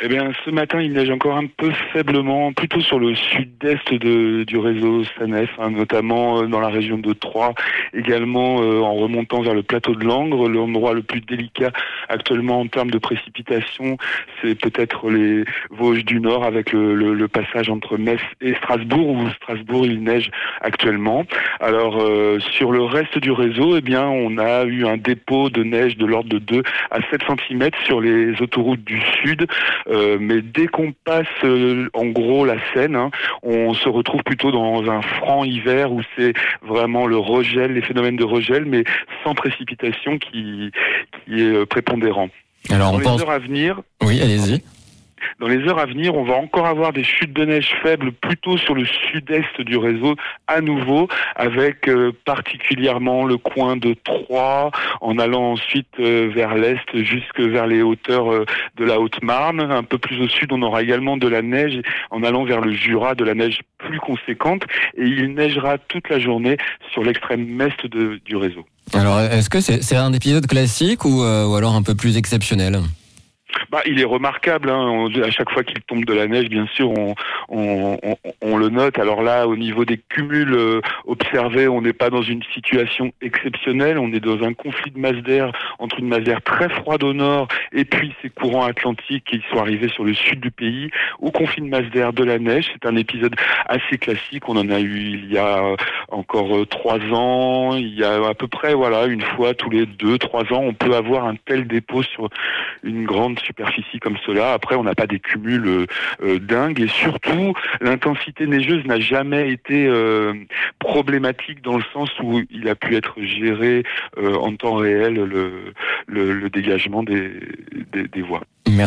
eh bien, ce matin, il neige encore un peu faiblement, plutôt sur le sud-est du réseau SANEF, hein, notamment euh, dans la région de Troyes, également euh, en remontant vers le plateau de Langres. L'endroit le plus délicat actuellement en termes de précipitation, c'est peut-être les Vosges du Nord avec le, passage entre Metz et Strasbourg, où Strasbourg, il neige actuellement. Alors, euh, sur le reste du réseau, eh bien, on a eu un dépôt de neige de l'ordre de 2 à 7 cm sur les autoroutes du sud. Euh, mais dès qu'on passe euh, en gros la Seine, hein, on se retrouve plutôt dans un franc hiver où c'est vraiment le regel, les phénomènes de regel, mais sans précipitation qui, qui est euh, prépondérant. Alors on les pense... heures à venir. Oui, allez-y. Dans les heures à venir, on va encore avoir des chutes de neige faibles plutôt sur le sud-est du réseau à nouveau, avec euh, particulièrement le coin de Troyes, en allant ensuite euh, vers l'est jusque vers les hauteurs euh, de la Haute-Marne. Un peu plus au sud, on aura également de la neige en allant vers le Jura, de la neige plus conséquente, et il neigera toute la journée sur l'extrême est du réseau. Alors, est-ce que c'est un épisode classique ou, ou alors un peu plus exceptionnel? Bah, il est remarquable. Hein. à chaque fois qu'il tombe de la neige, bien sûr, on, on, on, le note. Alors là, au niveau des cumuls euh, observés, on n'est pas dans une situation exceptionnelle. On est dans un conflit de masse d'air entre une masse d'air très froide au nord et puis ces courants atlantiques qui sont arrivés sur le sud du pays. Au conflit de masse d'air de la neige, c'est un épisode assez classique. On en a eu il y a encore euh, trois ans. Il y a à peu près, voilà, une fois tous les deux, trois ans, on peut avoir un tel dépôt sur une grande superficie comme cela. Après, on n'a pas des cumuls euh, euh, dingues et surtout, l'intensité neigeuse n'a jamais été euh, problématique dans le sens où il a pu être géré en temps réel le, le, dégagement des, des, des voies.